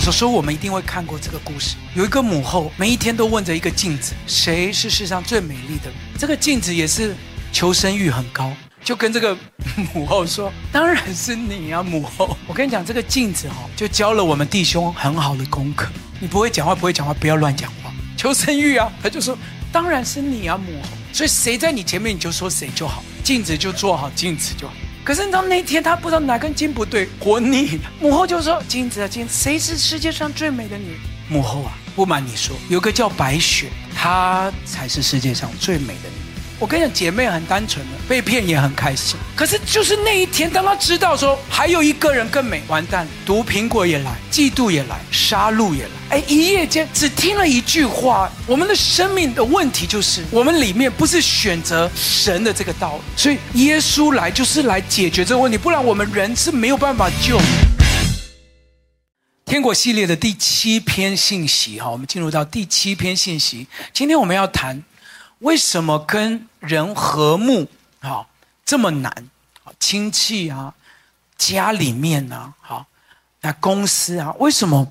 小时候，我们一定会看过这个故事。有一个母后，每一天都问着一个镜子：“谁是世上最美丽的人？”这个镜子也是求生欲很高，就跟这个母后说：“当然是你啊，母后。”我跟你讲，这个镜子哈，就教了我们弟兄很好的功课。你不会讲话，不会讲话，不要乱讲话。求生欲啊，他就说：“当然是你啊，母后。”所以谁在你前面，你就说谁就好。镜子就做好镜子就好。可是你知道那天他不知道哪根筋不对，活腻了。母后就说：“金子啊金子，谁是世界上最美的女人？”母后啊，不瞒你说，有个叫白雪，她才是世界上最美的女人。我跟你讲，姐妹很单纯的，被骗也很开心。可是就是那一天，当她知道说还有一个人更美，完蛋，毒苹果也来，嫉妒也来，杀戮也来。哎，一夜间只听了一句话，我们的生命的问题就是，我们里面不是选择神的这个道理，所以耶稣来就是来解决这个问题，不然我们人是没有办法救。天国系列的第七篇信息，哈，我们进入到第七篇信息，今天我们要谈。为什么跟人和睦啊这么难？亲戚啊，家里面啊，好，那公司啊，为什么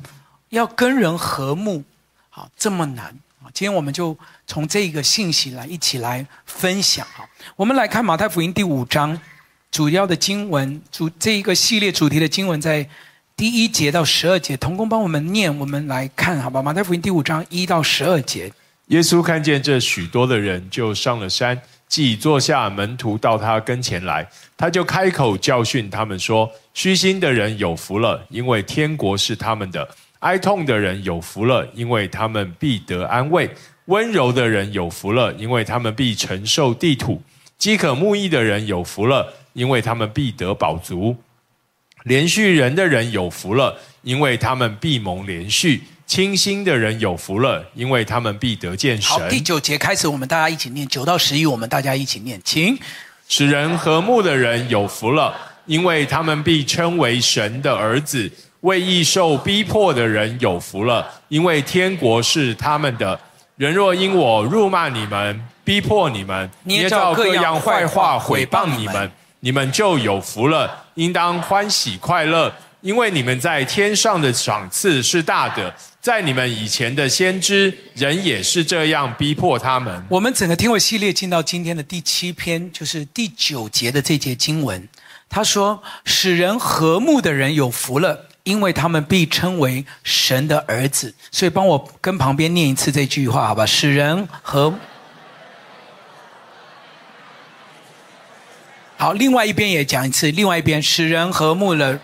要跟人和睦？好，这么难啊！今天我们就从这个信息来一起来分享哈。我们来看马太福音第五章，主要的经文主这一个系列主题的经文在第一节到十二节，童工帮我们念，我们来看好吧？马太福音第五章一到十二节。耶稣看见这许多的人，就上了山，既坐下，门徒到他跟前来，他就开口教训他们说：“虚心的人有福了，因为天国是他们的；哀痛的人有福了，因为他们必得安慰；温柔的人有福了，因为他们必承受地土；饥渴慕义的人有福了，因为他们必得饱足；连续人的人有福了，因为他们必蒙连续。”清心的人有福了，因为他们必得见神。好，第九节开始，我们大家一起念九到十一，我们大家一起念，请。使人和睦的人有福了，因为他们必称为神的儿子。为义受逼迫的人有福了，因为天国是他们的。人若因我辱骂你们、逼迫你们、捏造各样坏话毁谤你们，你们就有福了，应当欢喜快乐。因为你们在天上的赏赐是大的，在你们以前的先知人也是这样逼迫他们。我们整个天国系列进到今天的第七篇，就是第九节的这节经文。他说：“使人和睦的人有福了，因为他们必称为神的儿子。”所以帮我跟旁边念一次这句话，好吧？使人和好，另外一边也讲一次，另外一边使人和睦了。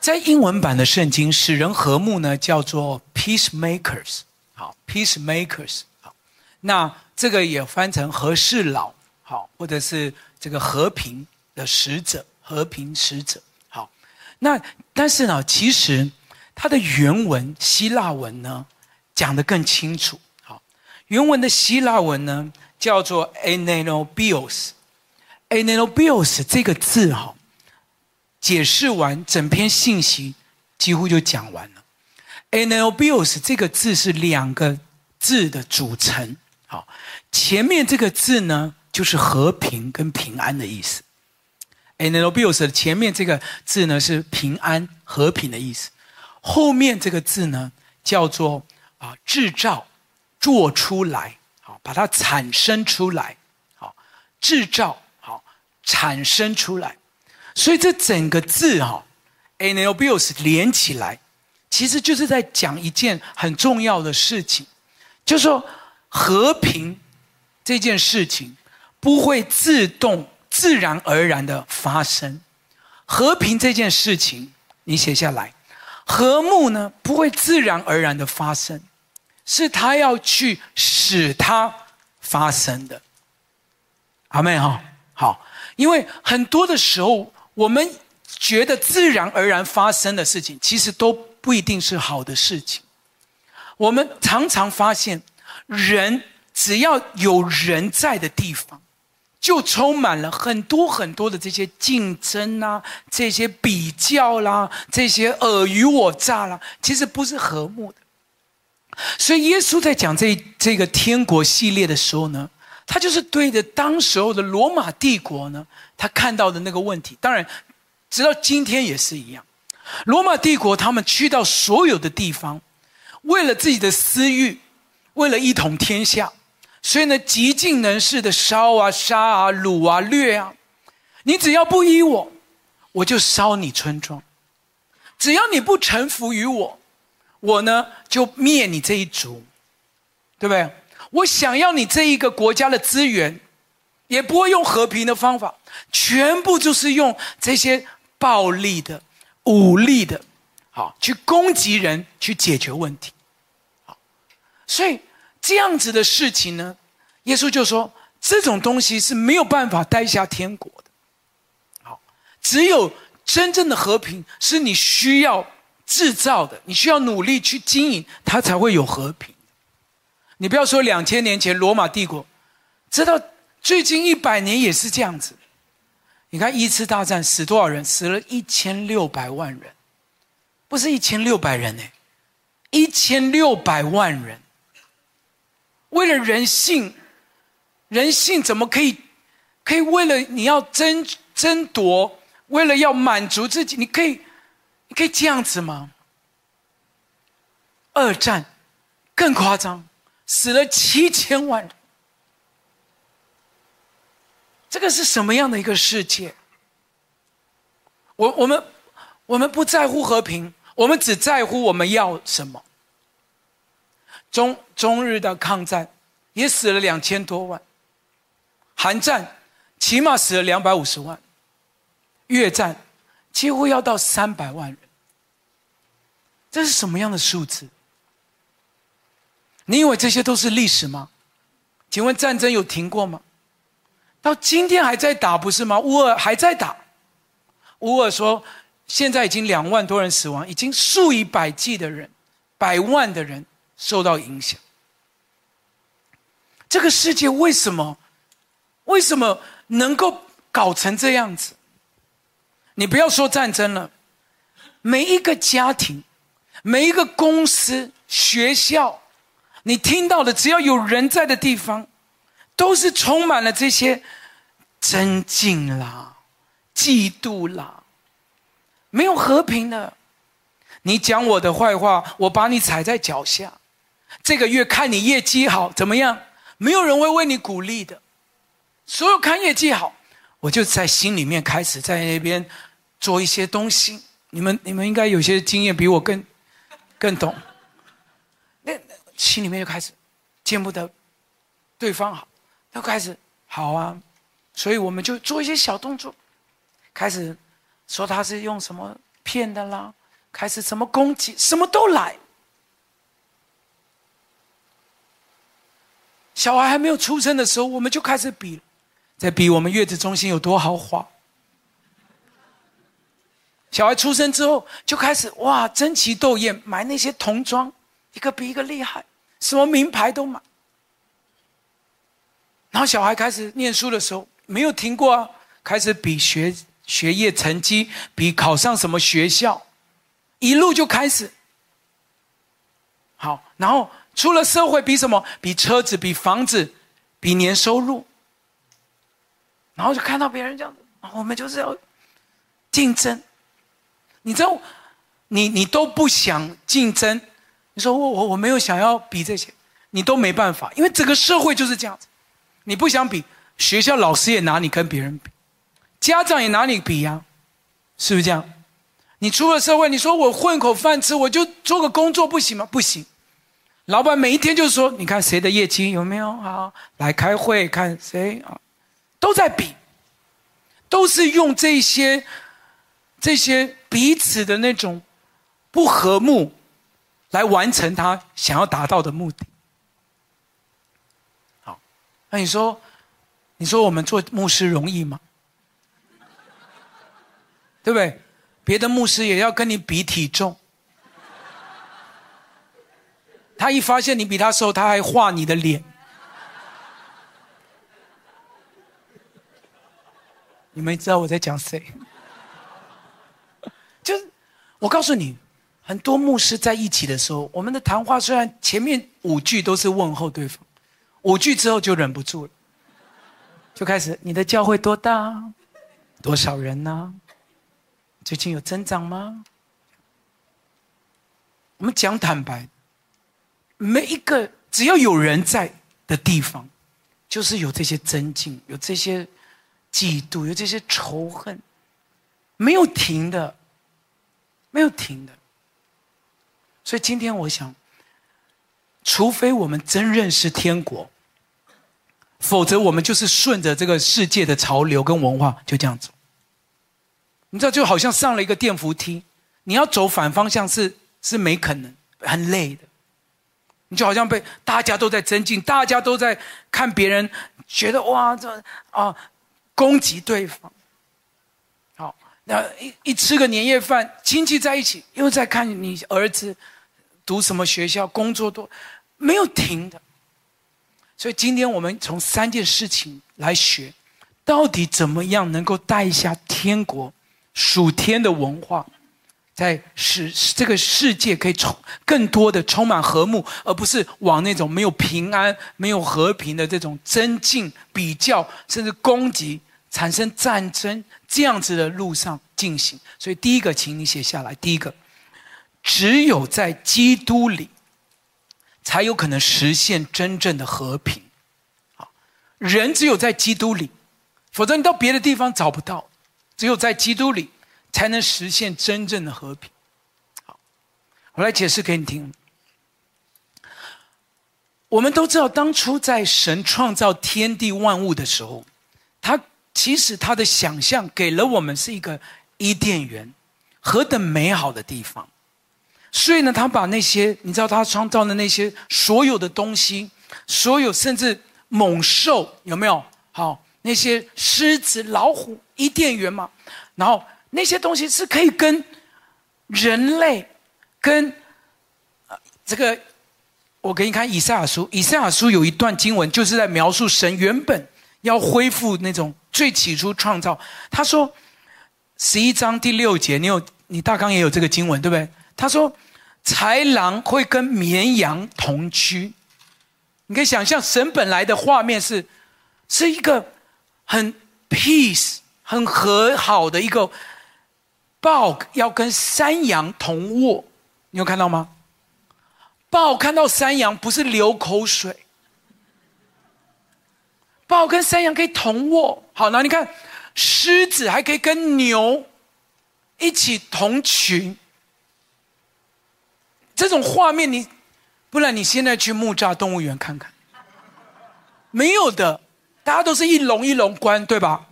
在英文版的圣经，使人和睦呢，叫做 peacemakers，好，peacemakers，好，那这个也翻成和事佬，好，或者是这个和平的使者，和平使者，好，那但是呢，其实它的原文希腊文呢讲得更清楚，好，原文的希腊文呢叫做 anenobios，anenobios 这个字哈。解释完整篇信息，几乎就讲完了。Anelbios 这个字是两个字的组成。好，前面这个字呢，就是和平跟平安的意思。Anelbios 的前面这个字呢，是平安和平的意思。后面这个字呢，叫做啊制造，做出来，好，把它产生出来，好，制造，好，产生出来。所以这整个字哈，anelbios 连起来，其实就是在讲一件很重要的事情，就是说和平这件事情不会自动、自然而然的发生。和平这件事情，你写下来，和睦呢不会自然而然的发生，是他要去使它发生的。阿妹哈，好，因为很多的时候。我们觉得自然而然发生的事情，其实都不一定是好的事情。我们常常发现，人只要有人在的地方，就充满了很多很多的这些竞争啊，这些比较啦，这些尔虞我诈啦，其实不是和睦的。所以耶稣在讲这这个天国系列的时候呢，他就是对着当时候的罗马帝国呢。他看到的那个问题，当然，直到今天也是一样。罗马帝国他们去到所有的地方，为了自己的私欲，为了一统天下，所以呢，极尽能事的烧啊、杀啊、掳啊、掠啊。你只要不依我，我就烧你村庄；只要你不臣服于我，我呢就灭你这一族，对不对？我想要你这一个国家的资源，也不会用和平的方法，全部就是用这些暴力的、武力的，好去攻击人，去解决问题。好，所以这样子的事情呢，耶稣就说，这种东西是没有办法带下天国的。好，只有真正的和平是你需要制造的，你需要努力去经营，它才会有和平。你不要说两千年前罗马帝国，直到最近一百年也是这样子。你看一次大战死多少人？死了一千六百万人，不是一千六百人呢，一千六百万人。为了人性，人性怎么可以，可以为了你要争争夺，为了要满足自己，你可以，你可以这样子吗？二战更夸张。死了七千万人，这个是什么样的一个世界？我我们我们不在乎和平，我们只在乎我们要什么。中中日的抗战也死了两千多万，韩战起码死了两百五十万，越战几乎要到三百万人，这是什么样的数字？你以为这些都是历史吗？请问战争有停过吗？到今天还在打，不是吗？乌尔还在打。乌尔说，现在已经两万多人死亡，已经数以百计的人、百万的人受到影响。这个世界为什么？为什么能够搞成这样子？你不要说战争了，每一个家庭、每一个公司、学校。你听到的，只要有人在的地方，都是充满了这些争竞啦、嫉妒啦，没有和平的。你讲我的坏话，我把你踩在脚下。这个月看你业绩好，怎么样？没有人会为你鼓励的。所有看业绩好，我就在心里面开始在那边做一些东西。你们你们应该有些经验，比我更更懂。那。心里面就开始见不得对方好，就开始好啊，所以我们就做一些小动作，开始说他是用什么骗的啦，开始什么攻击，什么都来。小孩还没有出生的时候，我们就开始比，在比我们月子中心有多豪华。小孩出生之后，就开始哇争奇斗艳，买那些童装，一个比一个厉害。什么名牌都买，然后小孩开始念书的时候没有停过啊，开始比学学业成绩，比考上什么学校，一路就开始。好，然后出了社会比什么？比车子，比房子，比年收入。然后就看到别人这样子，我们就是要竞争。你知道，你你都不想竞争。你说我我我没有想要比这些，你都没办法，因为整个社会就是这样子。你不想比，学校老师也拿你跟别人比，家长也拿你比呀、是不是这样？你出了社会，你说我混口饭吃，我就做个工作不行吗？不行，老板每一天就说，你看谁的业绩有没有好，来开会看谁啊，都在比，都是用这些这些彼此的那种不和睦。来完成他想要达到的目的。那你说，你说我们做牧师容易吗？对不对？别的牧师也要跟你比体重，他一发现你比他瘦，他还画你的脸。你们知道我在讲谁？就是我告诉你。很多牧师在一起的时候，我们的谈话虽然前面五句都是问候对方，五句之后就忍不住了，就开始：你的教会多大？多少人呢？最近有增长吗？我们讲坦白，每一个只要有人在的地方，就是有这些增进，有这些嫉妒，有这些仇恨，没有停的，没有停的。所以今天我想，除非我们真认识天国，否则我们就是顺着这个世界的潮流跟文化就这样走。你知道，就好像上了一个电扶梯，你要走反方向是是没可能，很累的。你就好像被大家都在增进，大家都在看别人，觉得哇，这啊攻击对方。好，那一一吃个年夜饭，亲戚在一起，又在看你儿子读什么学校，工作多，没有停的。所以今天我们从三件事情来学，到底怎么样能够带一下天国。属天的文化，在使这个世界可以充更多的充满和睦，而不是往那种没有平安、没有和平的这种增进、比较，甚至攻击、产生战争这样子的路上进行。所以，第一个，请你写下来。第一个，只有在基督里，才有可能实现真正的和平。好，人只有在基督里，否则你到别的地方找不到。只有在基督里，才能实现真正的和平。好，我来解释给你听。我们都知道，当初在神创造天地万物的时候，他其实他的想象给了我们是一个伊甸园，何等美好的地方。所以呢，他把那些你知道他创造的那些所有的东西，所有甚至猛兽有没有？好。那些狮子、老虎、伊甸园嘛，然后那些东西是可以跟人类、跟这个，我给你看以赛亚书。以赛亚书有一段经文，就是在描述神原本要恢复那种最起初创造。他说，十一章第六节，你有你大纲也有这个经文，对不对？他说，豺狼会跟绵羊同居。你可以想象，神本来的画面是是一个。很 peace，很和好的一个豹要跟山羊同卧，你有看到吗？豹看到山羊不是流口水，豹跟山羊可以同卧。好，那你看，狮子还可以跟牛一起同群。这种画面你，不然你现在去木栅动物园看看，没有的。大家都是一笼一笼关，对吧？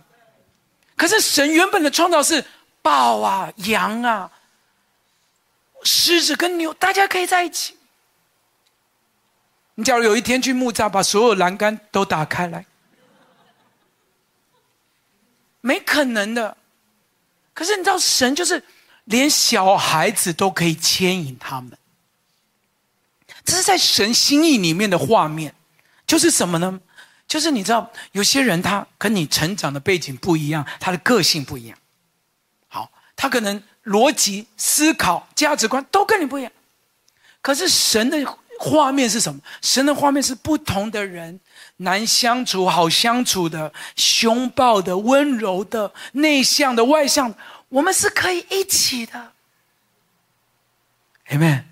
可是神原本的创造是豹啊、羊啊、狮子跟牛，大家可以在一起。你假如有一天去木栅，把所有栏杆都打开来，没可能的。可是你知道，神就是连小孩子都可以牵引他们，这是在神心意里面的画面，就是什么呢？就是你知道，有些人他跟你成长的背景不一样，他的个性不一样。好，他可能逻辑思考、价值观都跟你不一样。可是神的画面是什么？神的画面是不同的人，难相处、好相处的、凶暴的、温柔的、内向的、外向的，我们是可以一起的。Amen。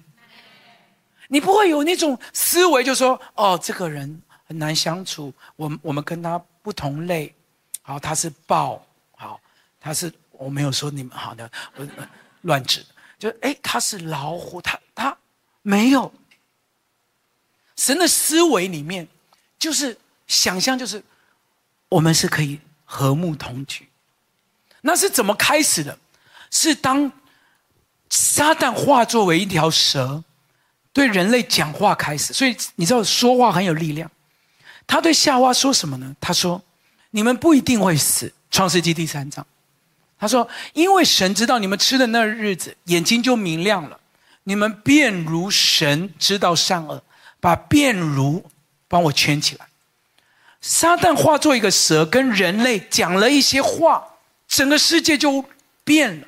你不会有那种思维，就说哦，这个人。很难相处，我们我们跟他不同类，好，他是豹，好，他是我没有说你们好的，我乱指，就哎，他是老虎，他他没有。神的思维里面，就是想象，就是我们是可以和睦同居。那是怎么开始的？是当撒旦化作为一条蛇，对人类讲话开始。所以你知道说话很有力量。他对夏娃说什么呢？他说：“你们不一定会死。”创世纪第三章，他说：“因为神知道你们吃的那日子，眼睛就明亮了，你们便如神知道善恶。”把“便如”帮我圈起来。撒旦化作一个蛇，跟人类讲了一些话，整个世界就变了。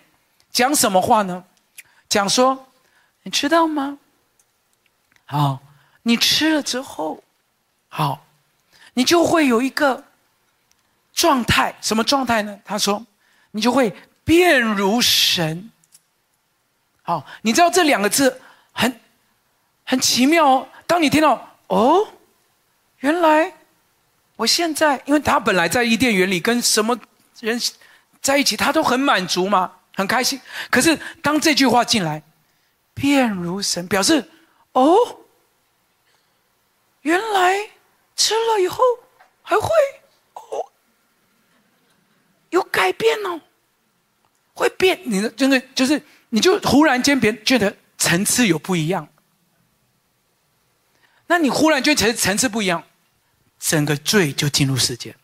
讲什么话呢？讲说：“你知道吗？好，你吃了之后，好。”你就会有一个状态，什么状态呢？他说，你就会变如神。好，你知道这两个字很很奇妙哦。当你听到哦，原来我现在，因为他本来在伊甸园里跟什么人在一起，他都很满足嘛，很开心。可是当这句话进来，变如神，表示哦，原来吃了以后还会哦有改变哦，会变。你的真的就是。你就忽然间别觉得层次有不一样，那你忽然觉得层次不一样，整个罪就进入世界。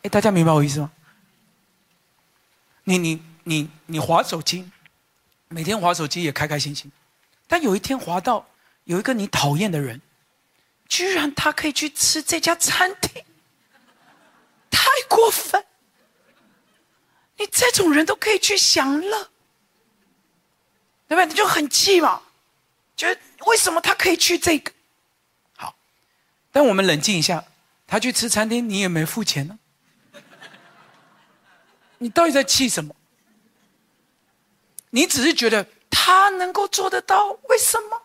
哎，大家明白我意思吗？你你你你划手机，每天划手机也开开心心，但有一天划到有一个你讨厌的人，居然他可以去吃这家餐厅，太过分。你这种人都可以去享乐，对不对？你就很气嘛，觉得为什么他可以去这个？好，但我们冷静一下，他去吃餐厅，你也没付钱呢。你到底在气什么？你只是觉得他能够做得到，为什么？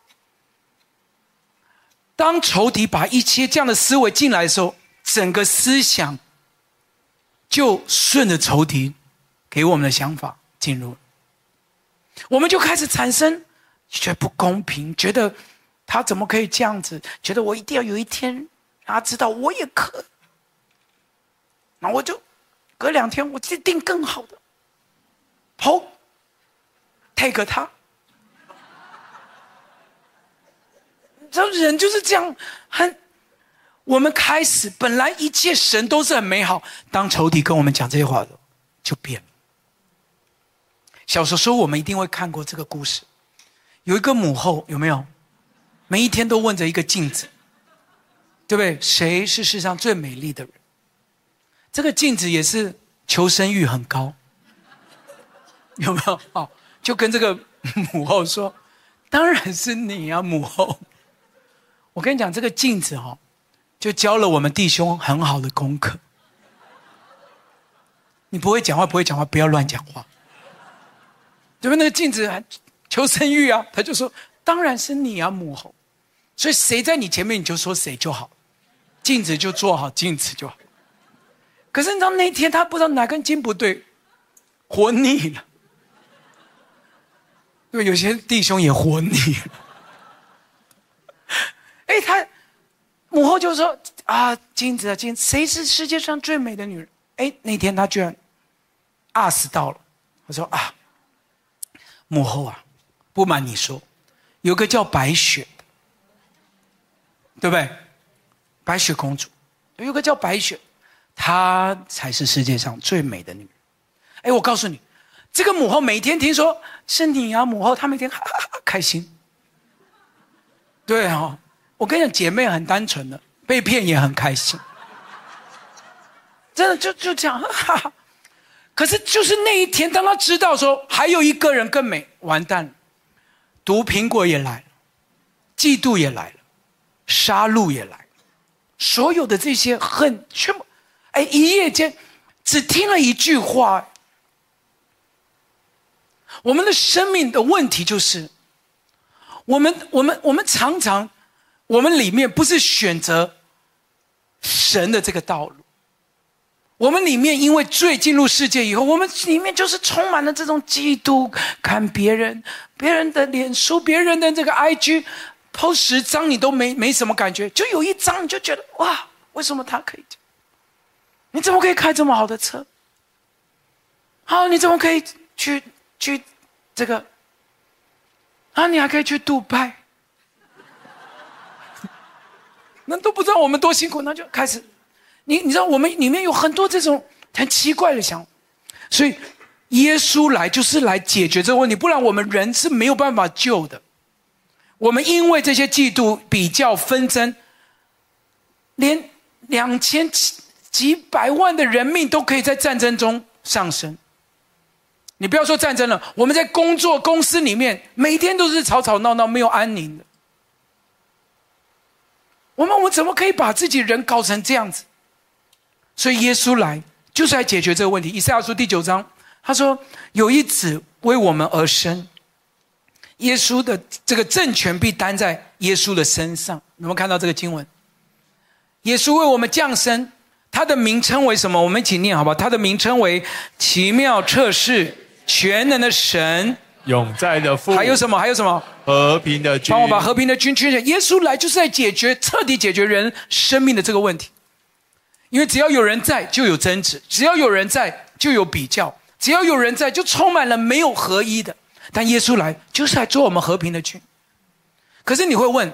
当仇敌把一切这样的思维进来的时候，整个思想就顺着仇敌。给我们的想法进入，我们就开始产生觉得不公平，觉得他怎么可以这样子？觉得我一定要有一天让他知道我也可以。那我就隔两天我就订更好的，好，take 他。这人就是这样，很。我们开始本来一切神都是很美好，当仇敌跟我们讲这些话的，就变了。小时候，我们一定会看过这个故事。有一个母后，有没有？每一天都问着一个镜子，对不对？谁是世上最美丽的人？这个镜子也是求生欲很高，有没有？哦，就跟这个母后说：“当然是你啊，母后。”我跟你讲，这个镜子哈，就教了我们弟兄很好的功课。你不会讲话，不会讲话，不要乱讲话。因为那个镜子求生欲啊，他就说：“当然是你啊，母后。”所以谁在你前面，你就说谁就好，镜子就做好镜子就好。可是你知道那天他不知道哪根筋不对，活腻了。对，有些弟兄也活腻了。哎，他母后就说：“啊，金子啊，金，谁是世界上最美的女人？”哎，那天他居然啊死到了。我说啊。母后啊，不瞒你说，有个叫白雪，对不对？白雪公主，有个叫白雪，她才是世界上最美的女人。哎，我告诉你，这个母后每天听说是你啊，母后她每天哈哈哈开心。对哦，我跟你讲，姐妹很单纯的，被骗也很开心，真的就就这样，哈哈。可是，就是那一天，当他知道说还有一个人更美，完蛋了，毒苹果也来了，嫉妒也来了，杀戮也来了，所有的这些恨全部，哎，一夜间只听了一句话。我们的生命的问题就是，我们我们我们常常，我们里面不是选择神的这个道路。我们里面因为罪进入世界以后，我们里面就是充满了这种嫉妒，看别人、别人的脸书、别人的这个 IG，PO 十张你都没没什么感觉，就有一张你就觉得哇，为什么他可以？你怎么可以开这么好的车？好，你怎么可以去去这个？啊，你还可以去杜拜？那都不知道我们多辛苦，那就开始。你你知道我们里面有很多这种很奇怪的想法，所以耶稣来就是来解决这个问题，不然我们人是没有办法救的。我们因为这些嫉妒、比较、纷争，连两千几几百万的人命都可以在战争中丧生。你不要说战争了，我们在工作公司里面，每天都是吵吵闹闹，没有安宁的。我们我们怎么可以把自己人搞成这样子？所以耶稣来就是来解决这个问题。以赛亚书第九章，他说有一子为我们而生，耶稣的这个政权必担在耶稣的身上。有没有看到这个经文？耶稣为我们降生，他的名称为什么？我们一起念好不好？他的名称为奇妙测试、全能的神。永在的父，还有什么？还有什么？和平的君。帮我把和平的君圈起来。耶稣来就是在解决，彻底解决人生命的这个问题。因为只要有人在，就有争执；只要有人在，就有比较；只要有人在，就充满了没有合一的。但耶稣来就是来做我们和平的君。可是你会问，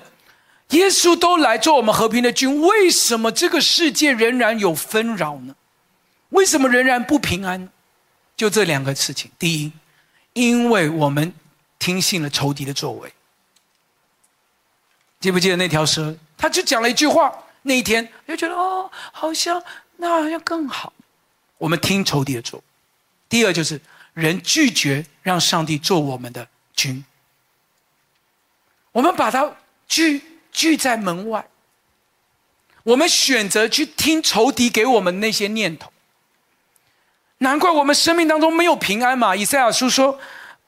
耶稣都来做我们和平的君，为什么这个世界仍然有纷扰呢？为什么仍然不平安呢？就这两个事情。第一。因为我们听信了仇敌的作为，记不记得那条蛇？他就讲了一句话，那一天就觉得哦，好像那好像更好。我们听仇敌的作。第二就是人拒绝让上帝做我们的君，我们把他拒拒在门外，我们选择去听仇敌给我们那些念头。难怪我们生命当中没有平安嘛！以赛亚书说：“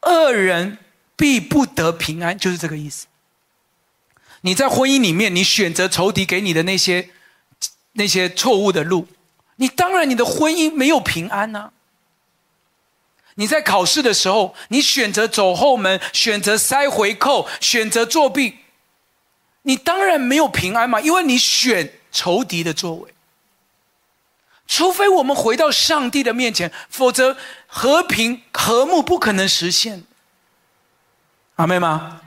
恶人必不得平安”，就是这个意思。你在婚姻里面，你选择仇敌给你的那些那些错误的路，你当然你的婚姻没有平安呐、你在考试的时候，你选择走后门，选择塞回扣，选择作弊，你当然没有平安嘛，因为你选仇敌的作为。除非我们回到上帝的面前，否则和平和睦不可能实现。阿妹吗？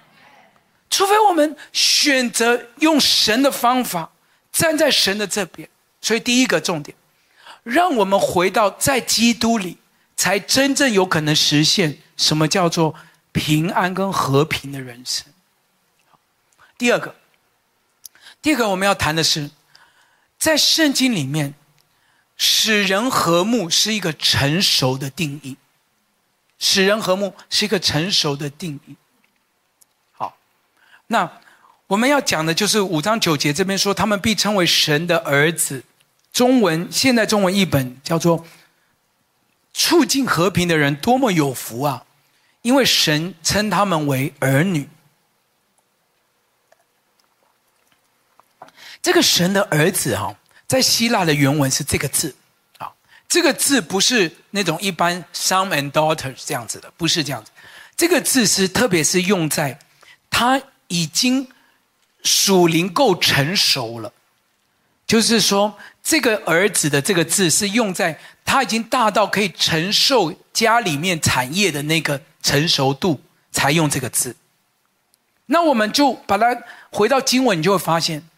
除非我们选择用神的方法，站在神的这边。所以第一个重点，让我们回到在基督里，才真正有可能实现什么叫做平安跟和平的人生。第二个，第二个我们要谈的是，在圣经里面。使人和睦是一个成熟的定义，使人和睦是一个成熟的定义。好，那我们要讲的就是五章九节这边说，他们必称为神的儿子。中文现代中文译本叫做“促进和平的人多么有福啊！”因为神称他们为儿女。这个神的儿子哈。在希腊的原文是这个字，啊，这个字不是那种一般 son and daughter 这样子的，不是这样子。这个字是特别是用在他已经属灵够成熟了，就是说这个儿子的这个字是用在他已经大到可以承受家里面产业的那个成熟度才用这个字。那我们就把它回到经文，你就会发现。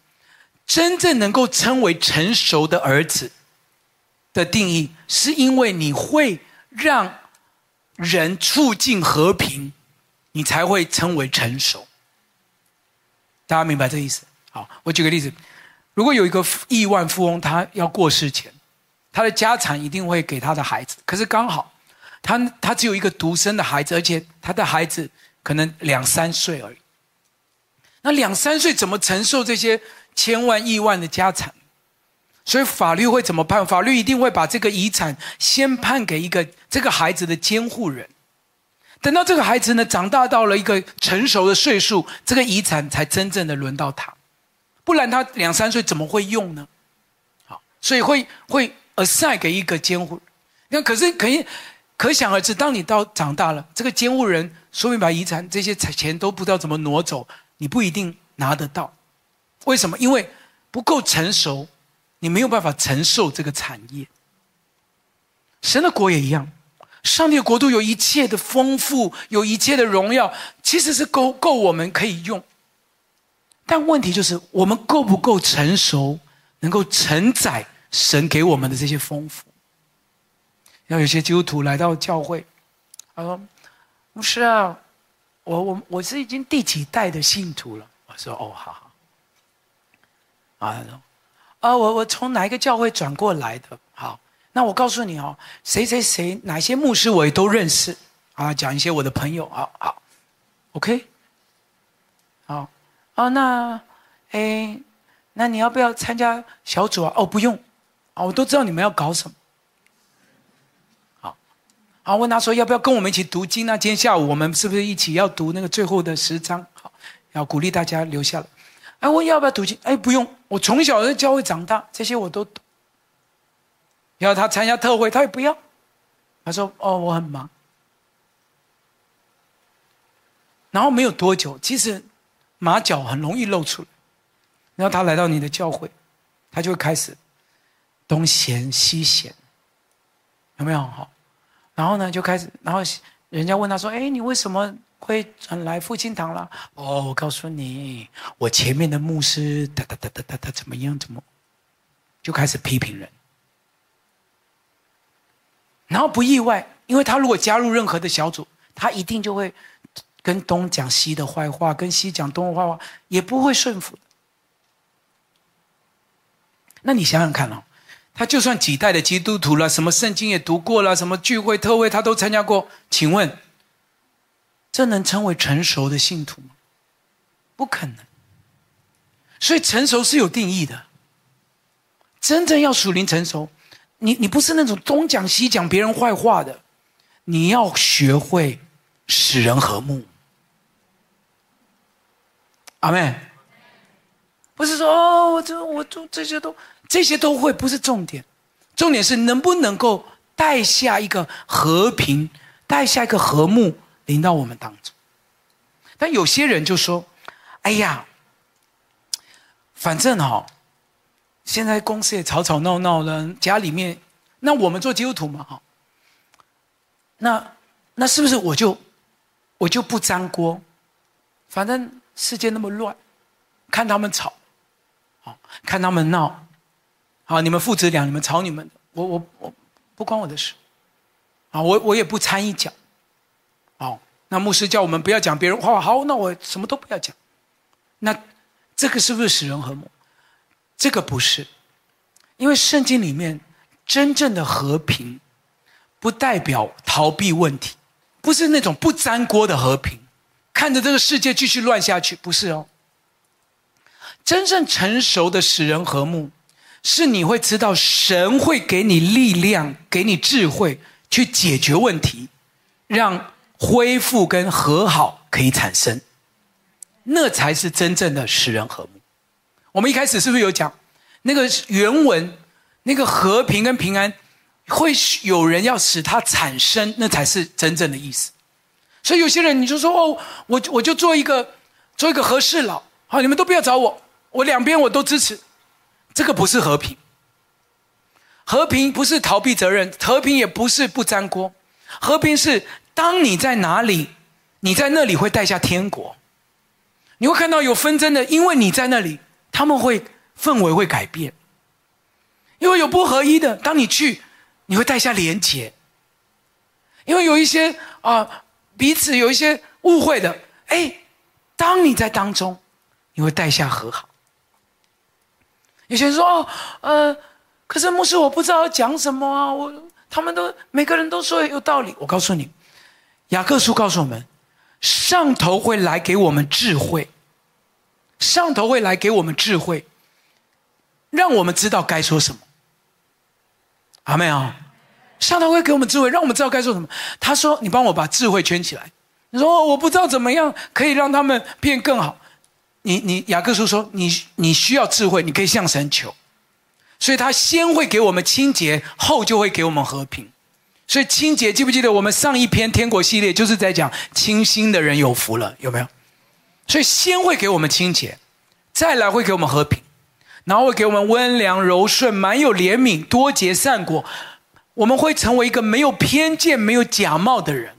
真正能够称为成熟的儿子的定义，是因为你会让人促进和平，你才会称为成熟。大家明白这意思？好，我举个例子：如果有一个亿万富翁，他要过世前，他的家产一定会给他的孩子。可是刚好，他他只有一个独生的孩子，而且他的孩子可能两三岁而已。那两三岁怎么承受这些？千万亿万的家产，所以法律会怎么判？法律一定会把这个遗产先判给一个这个孩子的监护人，等到这个孩子呢长大到了一个成熟的岁数，这个遗产才真正的轮到他，不然他两三岁怎么会用呢？好，所以会会 assign 给一个监护。那可是可以可想而知，当你到长大了，这个监护人说明把遗产这些钱都不知道怎么挪走，你不一定拿得到。为什么？因为不够成熟，你没有办法承受这个产业。神的国也一样，上帝的国度有一切的丰富，有一切的荣耀，其实是够够我们可以用。但问题就是，我们够不够成熟，能够承载神给我们的这些丰富？要有些基督徒来到教会，他说：“牧师啊，我我我是已经第几代的信徒了？”我说：“哦，好好。”啊，啊，我我从哪一个教会转过来的？好，那我告诉你哦，谁谁谁，哪些牧师我也都认识啊，讲一些我的朋友啊，好，OK，好，哦，那，哎，那你要不要参加小组啊？哦，不用，啊，我都知道你们要搞什么，好，问他说要不要跟我们一起读经呢？今天下午我们是不是一起要读那个最后的十章？好，要鼓励大家留下来。哎，我要不要读经？哎，不用，我从小在教会长大，这些我都懂。要他参加特会，他也不要。他说：“哦，我很忙。”然后没有多久，其实马脚很容易露出来。然后他来到你的教会，他就开始东嫌西嫌，有没有？好，然后呢，就开始，然后人家问他说：“哎，你为什么会转来复兴堂了？”哦，我告诉你，我前面的牧师哒哒哒哒哒哒怎么样？怎么？就开始批评人。然后不意外，因为他如果加入任何的小组，他一定就会跟东讲西的坏话，跟西讲东的坏话，也不会顺服。那你想想看哦，他就算几代的基督徒了，什么圣经也读过了，什么聚会特会他都参加过，请问，这能称为成熟的信徒吗？不可能。所以成熟是有定义的，真正要属灵成熟。你你不是那种东讲西讲别人坏话的，你要学会使人和睦。阿妹。不是说哦，我这我这这些都这些都会，不是重点，重点是能不能够带下一个和平，带下一个和睦临到我们当中。但有些人就说：“哎呀，反正哈。”现在公司也吵吵闹闹了，家里面，那我们做基督徒嘛，哈，那那是不是我就我就不沾锅？反正世界那么乱，看他们吵，好，看他们闹，好，你们父子俩，你们吵你们的，我我我不关我的事，啊，我我也不参与讲，那牧师叫我们不要讲别人坏话，好，那我什么都不要讲，那这个是不是使人和睦？这个不是，因为圣经里面真正的和平，不代表逃避问题，不是那种不沾锅的和平，看着这个世界继续乱下去，不是哦。真正成熟的使人和睦，是你会知道神会给你力量，给你智慧去解决问题，让恢复跟和好可以产生，那才是真正的使人和睦。我们一开始是不是有讲，那个原文，那个和平跟平安，会有人要使它产生，那才是真正的意思。所以有些人你就说哦，我我就做一个做一个和事佬，好，你们都不要找我，我两边我都支持，这个不是和平。和平不是逃避责任，和平也不是不沾锅，和平是当你在哪里，你在那里会带下天国。你会看到有纷争的，因为你在那里。他们会氛围会改变，因为有不合一的，当你去，你会带下连结；因为有一些啊、彼此有一些误会的，哎，当你在当中，你会带下和好。有些人说哦，呃，可是牧师我不知道要讲什么啊，我他们都每个人都说有道理。我告诉你，雅各书告诉我们，上头会来给我们智慧。上头会来给我们智慧，让我们知道该说什么。阿妹啊，上头会给我们智慧，让我们知道该说什么。他说：“你帮我把智慧圈起来。”你说：“我不知道怎么样可以让他们变更好。你”你你雅各书说：“你你需要智慧，你可以向神求。”所以他先会给我们清洁，后就会给我们和平。所以清洁，记不记得我们上一篇天国系列就是在讲清心的人有福了，有没有？所以先会给我们清洁，再来会给我们和平，然后会给我们温良柔顺、满有怜悯、多结善果。我们会成为一个没有偏见、没有假冒的人。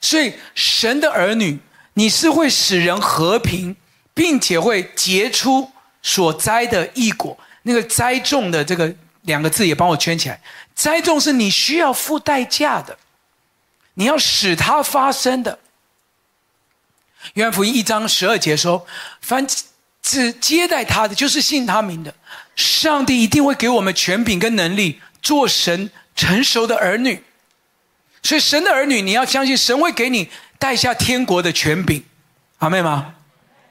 所以神的儿女，你是会使人和平，并且会结出所栽的异果。那个栽种的这个两个字也帮我圈起来。栽种是你需要付代价的，你要使它发生的。约翰福音一章十二节说：“凡只接待他的，就是信他名的，上帝一定会给我们权柄跟能力，做神成熟的儿女。所以，神的儿女，你要相信神会给你带下天国的权柄。阿妹吗？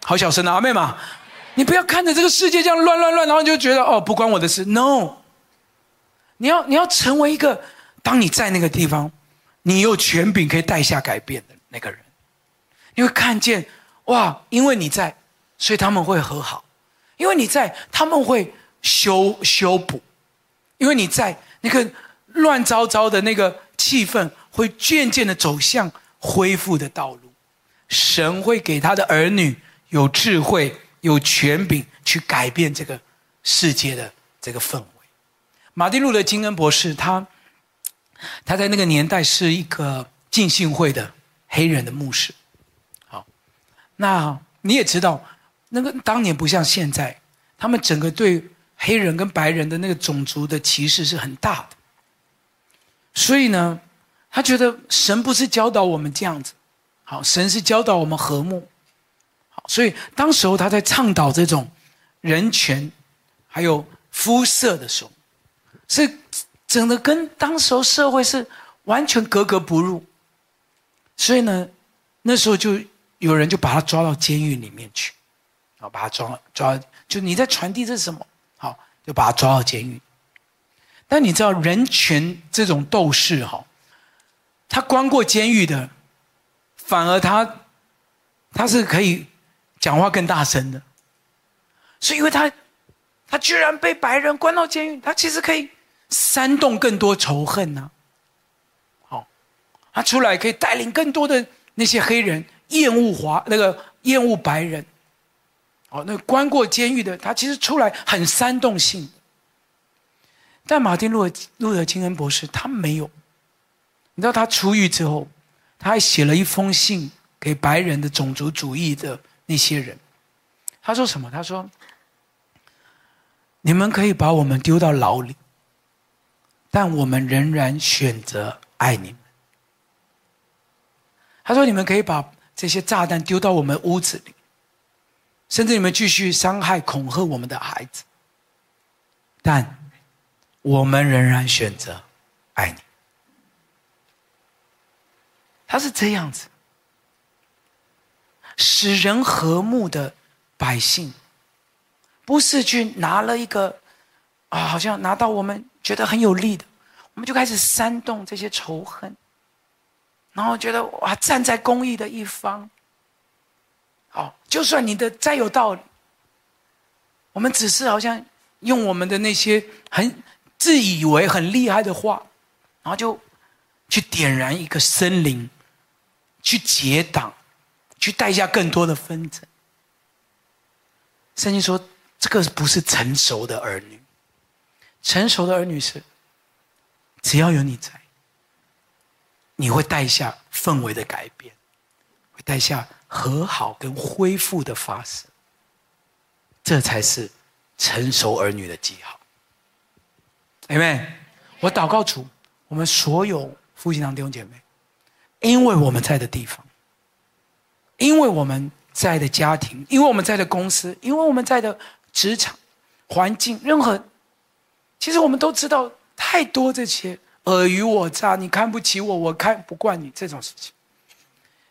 好小声的阿妹吗？你不要看着这个世界这样乱乱乱，然后就觉得哦，不关我的事。No，你要你要成为一个当你在那个地方，你有权柄可以带下改变的那个人，你会看见哇，因为你在，所以他们会和好；因为你在，他们会修修补；因为你在，那个乱糟糟的那个气氛会渐渐的走向恢复的道路。神会给他的儿女有智慧、有权柄去改变这个世界的这个氛围。马丁路德金恩博士，他他在那个年代是一个浸信会的黑人的牧师。好，那你也知道，那个当年不像现在，他们整个对黑人跟白人的那个种族的歧视是很大的。所以呢，他觉得神不是教导我们这样子。好，神是教导我们和睦。好，所以当时候他在倡导这种人权，还有肤色的时候，是整的跟当时候社会是完全格格不入。所以呢，那时候就有人就把他抓到监狱里面去，啊，把他抓抓，就你在传递这是什么？好，就把他抓到监狱。但你知道人权这种斗士哈，他关过监狱的。反而他，他是可以讲话更大声的，是因为他，他居然被白人关到监狱，他其实可以煽动更多仇恨呐、啊。好，他出来可以带领更多的那些黑人厌恶华那个厌恶白人。哦，那关过监狱的他其实出来很煽动性，但马丁路路德金恩博士他没有，你知道他出狱之后。他还写了一封信给白人的种族主义的那些人，他说什么？他说：“你们可以把我们丢到牢里，但我们仍然选择爱你们。”他说：“你们可以把这些炸弹丢到我们屋子里，甚至你们继续伤害、恐吓我们的孩子，但我们仍然选择爱你。”他是这样子，使人和睦的百姓，不是去拿了一个啊，好像拿到我们觉得很有利的，我们就开始煽动这些仇恨，然后觉得哇，站在公益的一方，好，就算你的再有道理，我们只是好像用我们的那些很自以为很厉害的话，然后就去点燃一个森林。去结党，去带下更多的纷争。圣经说，这个不是成熟的儿女。成熟的儿女是，只要有你在，你会带下氛围的改变，会带下和好跟恢复的发生。这才是成熟儿女的记号。阿们，我祷告主，我们所有夫妻堂弟兄姐妹。因为我们在的地方，因为我们在的家庭，因为我们在的公司，因为我们在的职场环境，任何，其实我们都知道太多这些尔虞我诈，你看不起我，我看不惯你这种事情。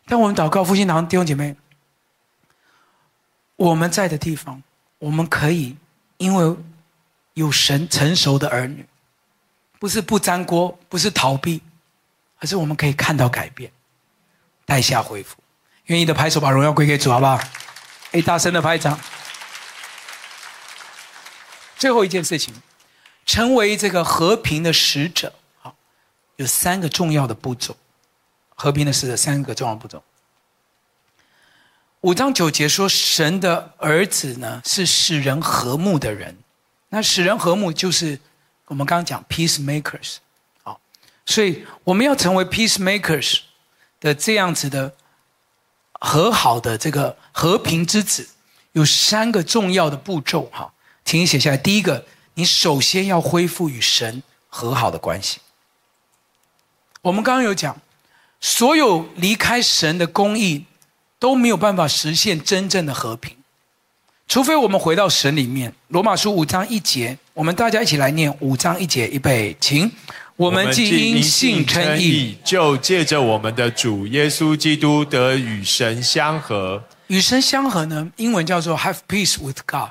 但我们祷告，复兴堂弟兄姐妹，我们在的地方，我们可以因为有神成熟的儿女，不是不沾锅，不是逃避。而是我们可以看到改变，带下恢复。愿意的拍手，把荣耀归给主，好不好？哎，大声的拍掌。最后一件事情，成为这个和平的使者，好，有三个重要的步骤。和平的使者三个重要步骤。五章九节说，神的儿子呢是使人和睦的人。那使人和睦就是我们刚刚讲 peacemakers 好。所以我们要成为 peacemakers 的这样子的和好的这个和平之子，有三个重要的步骤哈，请你写下来。第一个，你首先要恢复与神和好的关系。我们刚刚有讲，所有离开神的公义都没有办法实现真正的和平，除非我们回到神里面。罗马书五章一节，我们大家一起来念五章一节，预备，请。我们既因信称义，就借着我们的主耶稣基督得与神相合。与神相合呢，英文叫做 have peace with God，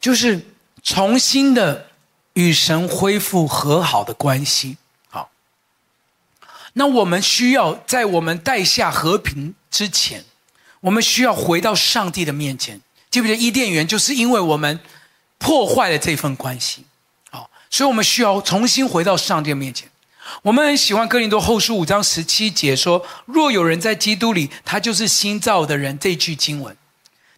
就是重新的与神恢复和好的关系。好，那我们需要在我们带下和平之前，我们需要回到上帝的面前。记不记得伊甸园就是因为我们破坏了这份关系，好，所以我们需要重新回到上帝的面前。我们很喜欢哥林多后书五章十七节说：“若有人在基督里，他就是新造的人。”这句经文，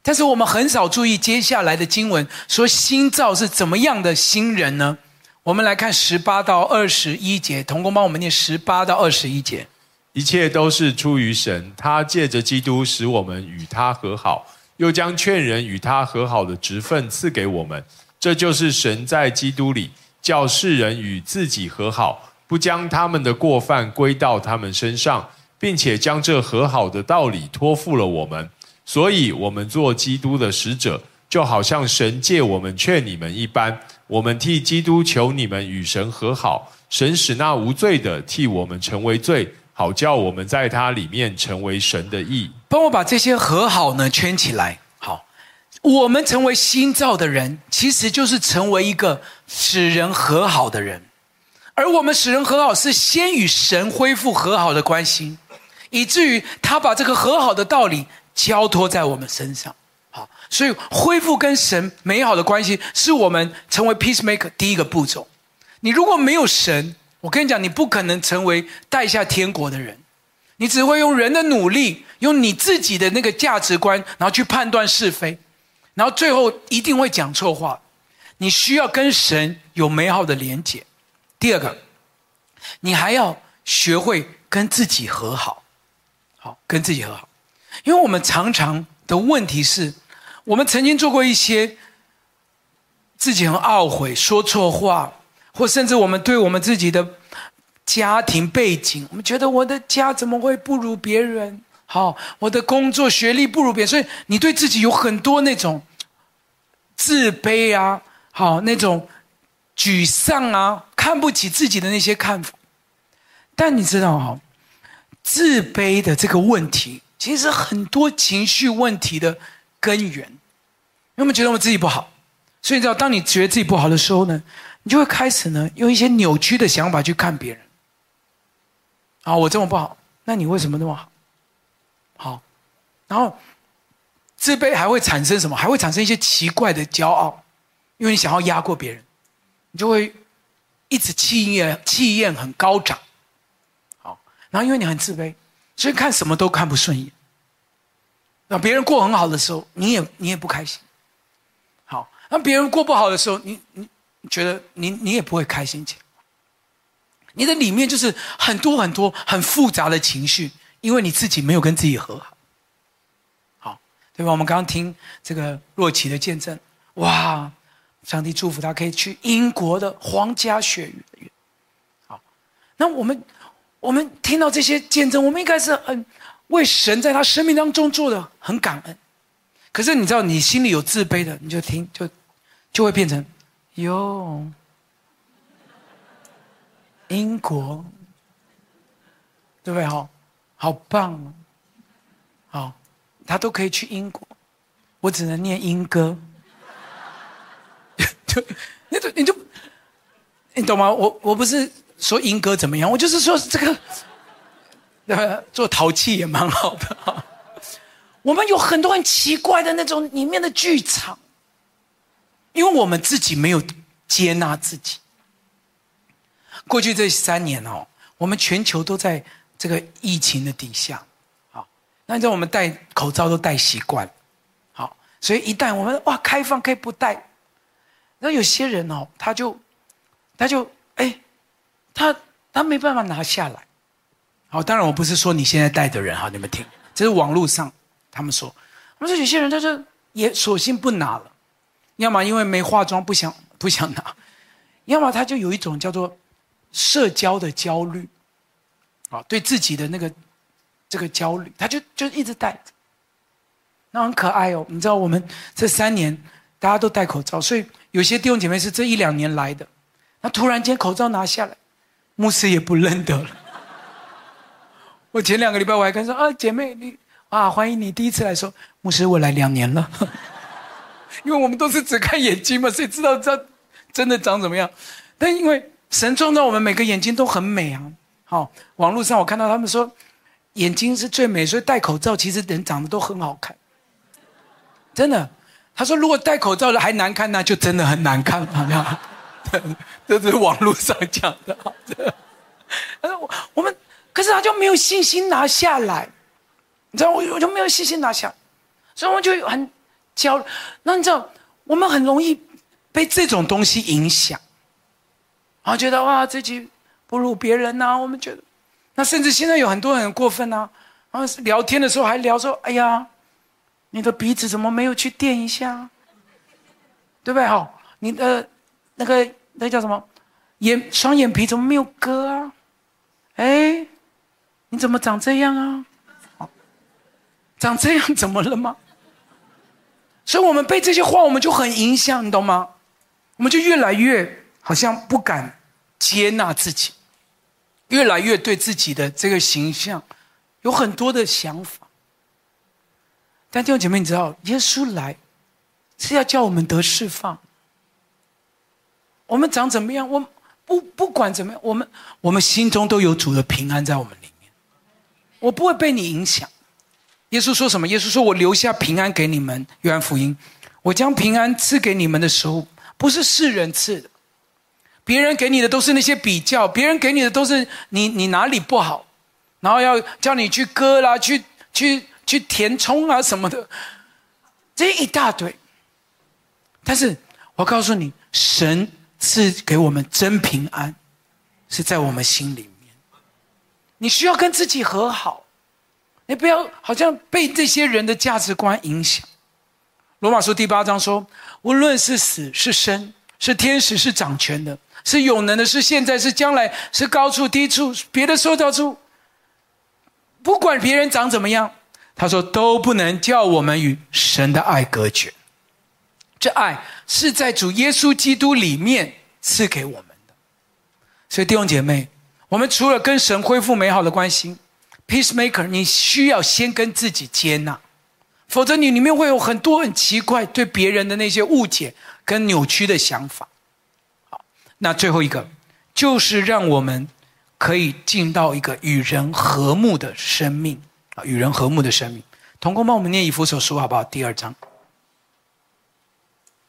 但是我们很少注意接下来的经文说新造是怎么样的新人呢？我们来看十八到二十一节，同工帮我们念十八到二十一节。一切都是出于神，他借着基督使我们与他和好，又将劝人与他和好的职分赐给我们。这就是神在基督里叫世人与自己和好。不将他们的过犯归到他们身上，并且将这和好的道理托付了我们，所以，我们做基督的使者，就好像神借我们劝你们一般。我们替基督求你们与神和好，神使那无罪的替我们成为罪，好叫我们在他里面成为神的义。帮我把这些和好呢圈起来。好，我们成为新造的人，其实就是成为一个使人和好的人。而我们使人和好，是先与神恢复和好的关系，以至于他把这个和好的道理交托在我们身上。好，所以恢复跟神美好的关系，是我们成为 peacemaker 第一个步骤。你如果没有神，我跟你讲，你不可能成为带下天国的人。你只会用人的努力，用你自己的那个价值观，然后去判断是非，然后最后一定会讲错话。你需要跟神有美好的连结。第二个，你还要学会跟自己和好，好，跟自己和好，因为我们常常的问题是，我们曾经做过一些自己很懊悔、说错话，或甚至我们对我们自己的家庭背景，我们觉得我的家怎么会不如别人？好，我的工作学历不如别人，所以你对自己有很多那种自卑啊，好，那种。沮丧啊，看不起自己的那些看法，但你知道哈，自卑的这个问题，其实很多情绪问题的根源，因为我们觉得我们自己不好，所以你知道，当你觉得自己不好的时候呢，你就会开始呢，用一些扭曲的想法去看别人。啊，我这么不好，那你为什么那么好？好，然后自卑还会产生什么？还会产生一些奇怪的骄傲，因为你想要压过别人。你就会一直气焰气焰很高涨，好，然后因为你很自卑，所以看什么都看不顺眼。那别人过很好的时候，你也你也不开心。好，那别人过不好的时候，你你觉得你你也不会开心起来。你的里面就是很多很多很复杂的情绪，因为你自己没有跟自己和好。好，对吧？我们刚刚听这个若琪的见证，哇！上帝祝福他可以去英国的皇家学院。好，那我们我们听到这些见证，我们应该是很为神在他生命当中做的很感恩。可是你知道，你心里有自卑的，你就听就就会变成哟，英国，对不对？好，好棒！好，他都可以去英国，我只能念英歌。就，你就你就，你懂吗？我我不是说英哥怎么样，我就是说这个，呃，做陶器也蛮好的。我们有很多很奇怪的那种里面的剧场，因为我们自己没有接纳自己。过去这三年哦，我们全球都在这个疫情的底下，好，那你知道我们戴口罩都戴习惯，好，所以一旦我们哇开放可以不戴。那有些人哦，他就，他就，他他没办法拿下来。好，当然我不是说你现在戴的人哈，你们听，这是网络上他们说，我说有些人他就也索性不拿了，要么因为没化妆不想不想拿，要么他就有一种叫做社交的焦虑，啊，对自己的那个这个焦虑，他就就一直戴着，那很可爱哦。你知道我们这三年大家都戴口罩，所以。有些弟兄姐妹是这一两年来的，那突然间口罩拿下来，牧师也不认得了。我前两个礼拜我还跟说啊，姐妹你啊，欢迎你第一次来说，牧师我来两年了，因为我们都是只看眼睛嘛，谁知道这真的长怎么样？但因为神创造我们每个眼睛都很美啊，好，网络上我看到他们说，眼睛是最美，所以戴口罩其实人长得都很好看。真的，他说如果戴口罩的还难看，那就真的很难看。好像，这是网络上讲的。我我们，可是他就没有信心拿下来，你知道，我我就没有信心拿下，所以我就很焦。那你知道，我们很容易被这种东西影响，然后觉得哇，自己不如别人呐、我们觉得，那甚至现在有很多人很过分呐、啊，然后聊天的时候还聊说，哎呀。你的鼻子怎么没有去垫一下？对不对？好，你的那个那叫什么？眼双眼皮怎么没有割啊？哎，你怎么长这样啊？长这样怎么了吗？所以我们被这些话，我们就很影响，你懂吗？我们就越来越好像不敢接纳自己，越来越对自己的这个形象有很多的想法。但弟兄姐妹，你知道，耶稣来是要叫我们得释放。我们长怎么样，我不不管怎么样，我们我们心中都有主的平安在我们里面。我不会被你影响。耶稣说什么？耶稣说：“我留下平安给你们。”约翰福音，我将平安赐给你们的时候，不是世人赐的。别人给你的都是那些比较，别人给你的都是你你哪里不好，然后要叫你去割啦，去去。去填充啊什么的，这一大堆。但是我告诉你，神赐给我们真平安，是在我们心里面。你需要跟自己和好，你不要好像被这些人的价值观影响。罗马书第八章说，无论是死是生，是天使是掌权的，是永能的，是现在是将来，是高处低处，别的受造处，不管别人长怎么样。他说：“都不能叫我们与神的爱隔绝，这爱是在主耶稣基督里面赐给我们的。所以弟兄姐妹，我们除了跟神恢复美好的关系，peacemaker，你需要先跟自己接纳，否则你里面会有很多很奇怪对别人的那些误解跟扭曲的想法。好，那最后一个就是让我们可以进到一个与人和睦的生命。”啊，与人和睦的生命。同工帮我们念以弗所书好不好？第二章。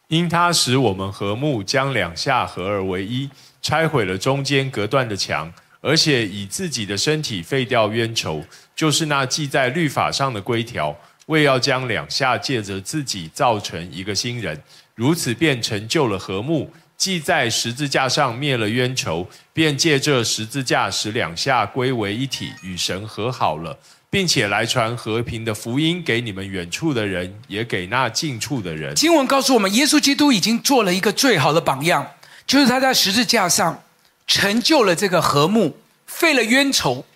因他使我们和睦，将两下合而为一，拆毁了中间隔断的墙，而且以自己的身体废掉冤仇，就是那记在律法上的规条，为要将两下借着自己造成一个新人，如此便成就了和睦。既在十字架上灭了冤仇，便借这十字架使两下归为一体，与神和好了。并且来传和平的福音给你们远处的人，也给那近处的人。经文告诉我们，耶稣基督已经做了一个最好的榜样，就是他在十字架上成就了这个和睦，废了冤仇，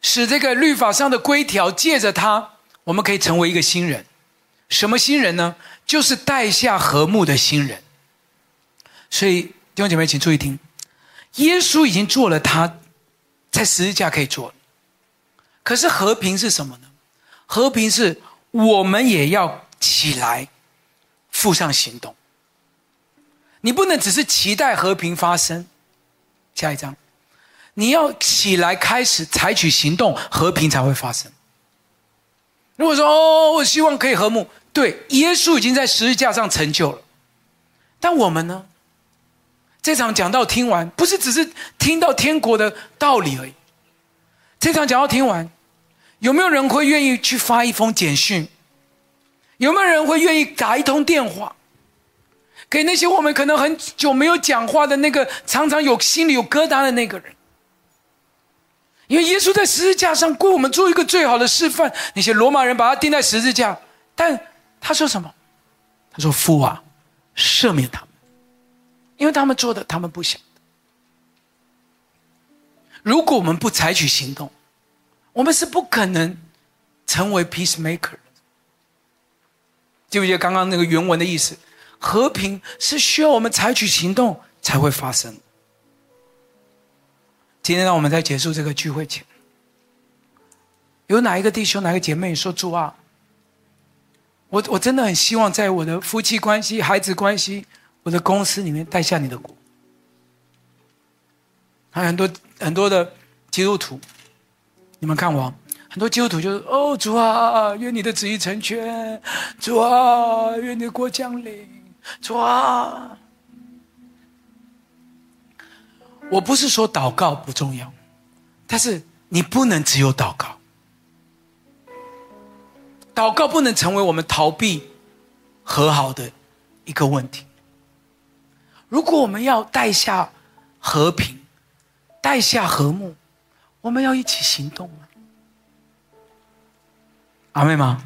使这个律法上的规条借着他，我们可以成为一个新人。什么新人呢？就是带下和睦的新人。所以弟兄姐妹，请注意听，耶稣已经做了他在十字架可以做。可是和平是什么呢？和平是我们也要起来，付上行动。你不能只是期待和平发生。下一章，你要起来开始采取行动，和平才会发生。如果说哦，我希望可以和睦，对，耶稣已经在十字架上成就了。但我们呢？这场讲道听完，不是只是听到天国的道理而已。这场讲要听完。有没有人会愿意去发一封简讯？有没有人会愿意打一通电话，给那些我们可能很久没有讲话的那个，常常有心里有疙瘩的那个人？因为耶稣在十字架上雇我们做一个最好的示范。那些罗马人把他钉在十字架，但他说什么？他说：“父啊，赦免他们，因为他们做的他们不想。”如果我们不采取行动，我们是不可能成为 peacemaker 的。记不记得刚刚那个原文的意思？和平是需要我们采取行动才会发生。今天让我们在结束这个聚会前，有哪一个弟兄、哪个姐妹说主啊，我我真的很希望在我的夫妻关系、孩子关系、我的公司里面带下你的国。还有很多很多的。基督徒，你们看我，很多基督徒就是哦，主啊，愿你的旨意成全，主啊，愿你的国降临，主啊。我不是说祷告不重要，但是你不能只有祷告，祷告不能成为我们逃避和好的一个问题。如果我们要带下和平，带下和睦，我们要一起行动啊？阿妹吗？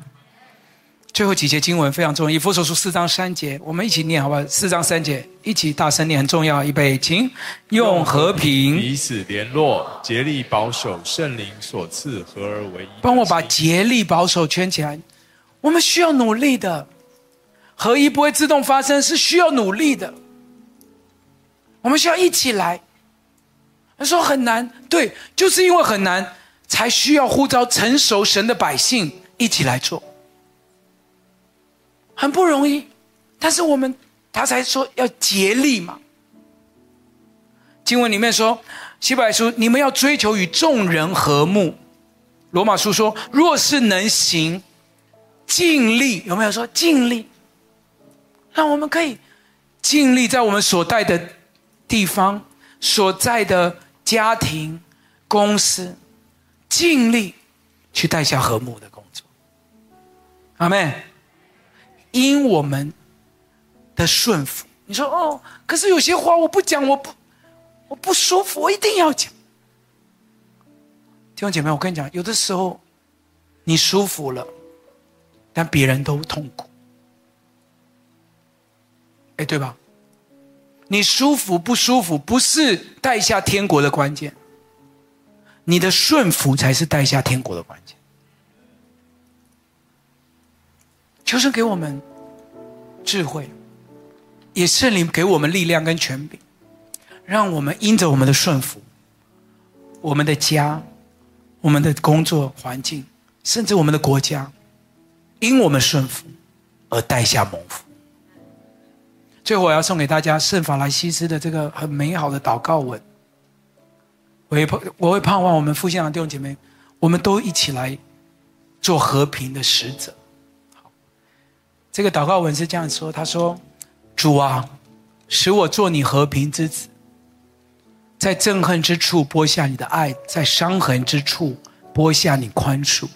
最后几节经文非常重要，以弗所书四章三节，我们一起念好不好？四章三节，一起大声念，很重要。预备，请用和平彼此联络，竭力保守圣灵所赐合而为一。帮我把竭力保守圈起来。我们需要努力的，合一不会自动发生，是需要努力的。我们需要一起来。他说很难，对，就是因为很难，才需要呼召成熟神的百姓一起来做。很不容易，但是我们他才说要竭力嘛。经文里面说，希伯来书你们要追求与众人和睦。罗马书说，若是能行，尽力，有没有说尽力？让我们可以尽力在我们所在的地方、所在的家庭、公司，尽力去带下和睦的工作。阿妹。因我们的顺服，你说哦，可是有些话我不讲，我不，我不舒服，我一定要讲。弟兄姐妹，我跟你讲，有的时候你舒服了，但别人都痛苦，哎，对吧？你舒服不舒服，不是带下天国的关键，你的顺服才是带下天国的关键。求神给我们智慧，也圣灵给我们力量跟权柄，让我们因着我们的顺服，我们的家、我们的工作环境，甚至我们的国家，因我们顺服而带下蒙福。最后，我要送给大家圣法莱西斯的这个很美好的祷告文。我会盼，我会盼望我们复兴的弟兄姐妹，我们都一起来做和平的使者。这个祷告文是这样说：“他说，主啊，使我做你和平之子，在憎恨之处播下你的爱，在伤痕之处播下你宽恕，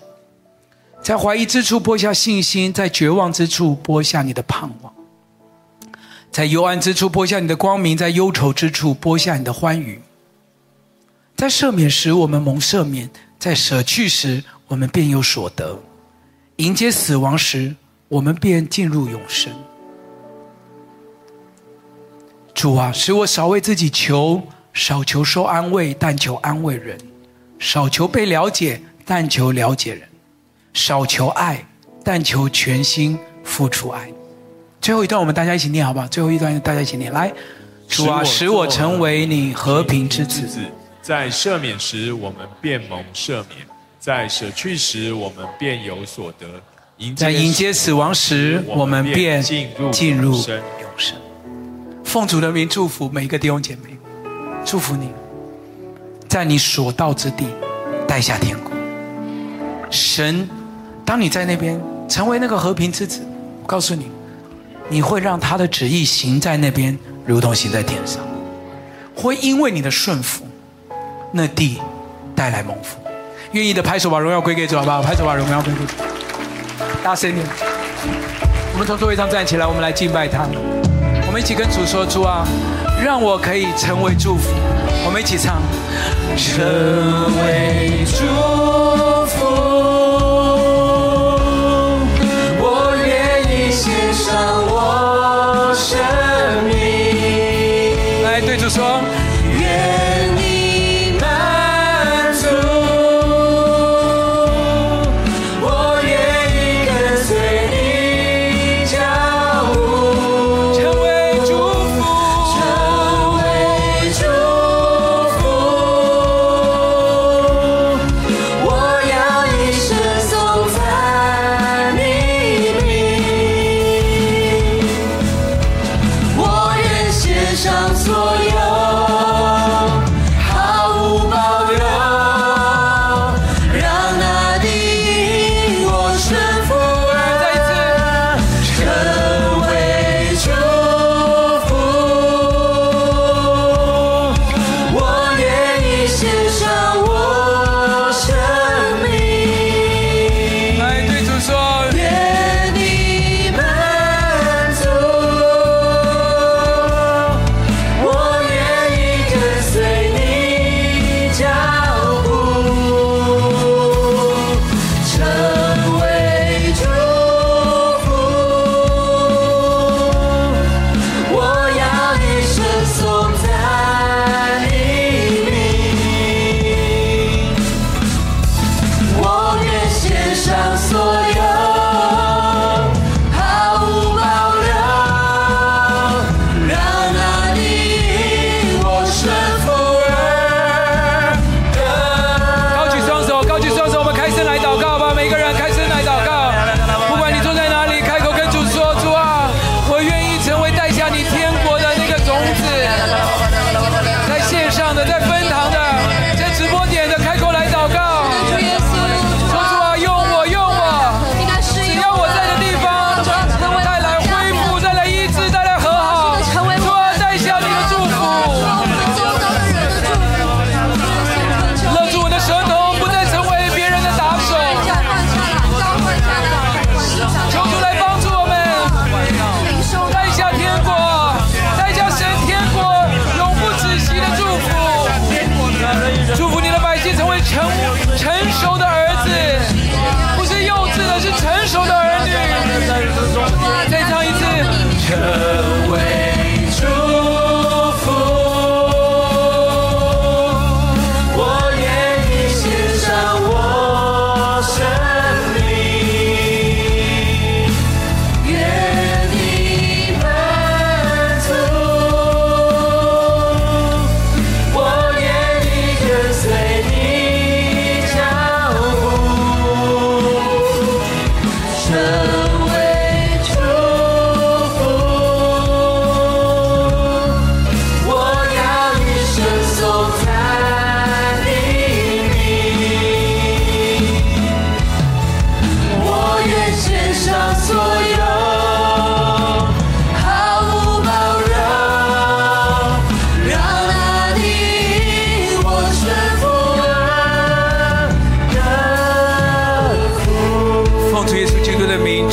在怀疑之处播下信心，在绝望之处播下你的盼望，在幽暗之处播下你的光明，在忧愁之处播下你的欢愉。在赦免时我们蒙赦免，在舍去时我们便有所得，迎接死亡时。”我们便进入永生。主啊，使我少为自己求，少求受安慰，但求安慰人；少求被了解，但求了解人；少求爱，但求全心付出爱。最后一段，我们大家一起念好不好？最后一段，大家一起念。来，主啊，使我成为你和平之子。在赦免时，我们便蒙赦免；在舍去时，我们便有所得。在迎接死亡时，我们便进入永生。奉主的名祝福每一个弟兄姐妹，祝福你，在你所到之地带下天国。神，当你在那边成为那个和平之子，我告诉你，你会让他的旨意行在那边，如同行在天上。会因为你的顺服，那地带来蒙福。愿意的拍手把荣耀归给主，好不好？拍手把荣耀归给主。大声点！我们从座位上站起来，我们来敬拜他。我们一起跟主说：“主啊，让我可以成为祝福。”我们一起唱：“成为祝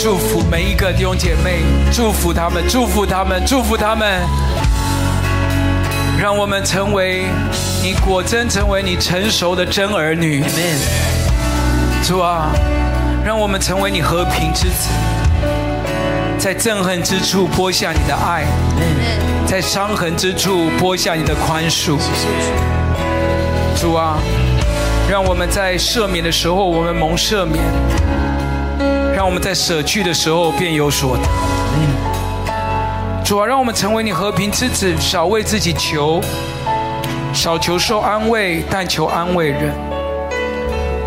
一个弟兄姐妹，祝福他们，祝福他们，祝福他们，让我们成为你果真成为你成熟的真儿女。主啊，让我们成为你和平之子，在憎恨之处播下你的爱，在伤痕之处播下你的宽恕。主啊，让我们在赦免的时候，我们蒙赦免。让我们在舍去的时候便有所得。主啊，让我们成为你和平之子，少为自己求，少求受安慰，但求安慰人；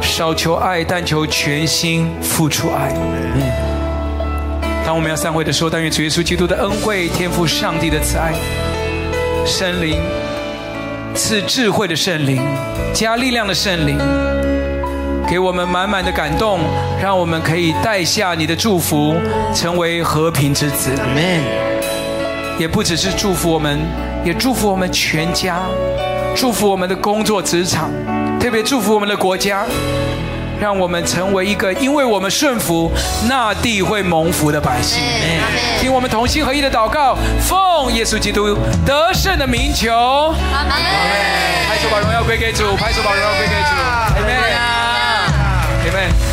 少求爱，但求全心付出爱。当我们要散会的时候，但愿主耶稣基督的恩惠、天赋上帝的慈爱、圣灵赐智慧的圣灵、加力量的圣灵。给我们满满的感动，让我们可以带下你的祝福，成为和平之子。阿门。也不只是祝福我们，也祝福我们全家，祝福我们的工作职场，特别祝福我们的国家，让我们成为一个因为我们顺服，那地会蒙福的百姓。听我们同心合一的祷告，奉耶稣基督得胜的名求。阿门。拍手把荣耀归给主，拍手把荣耀归给主。阿门。man.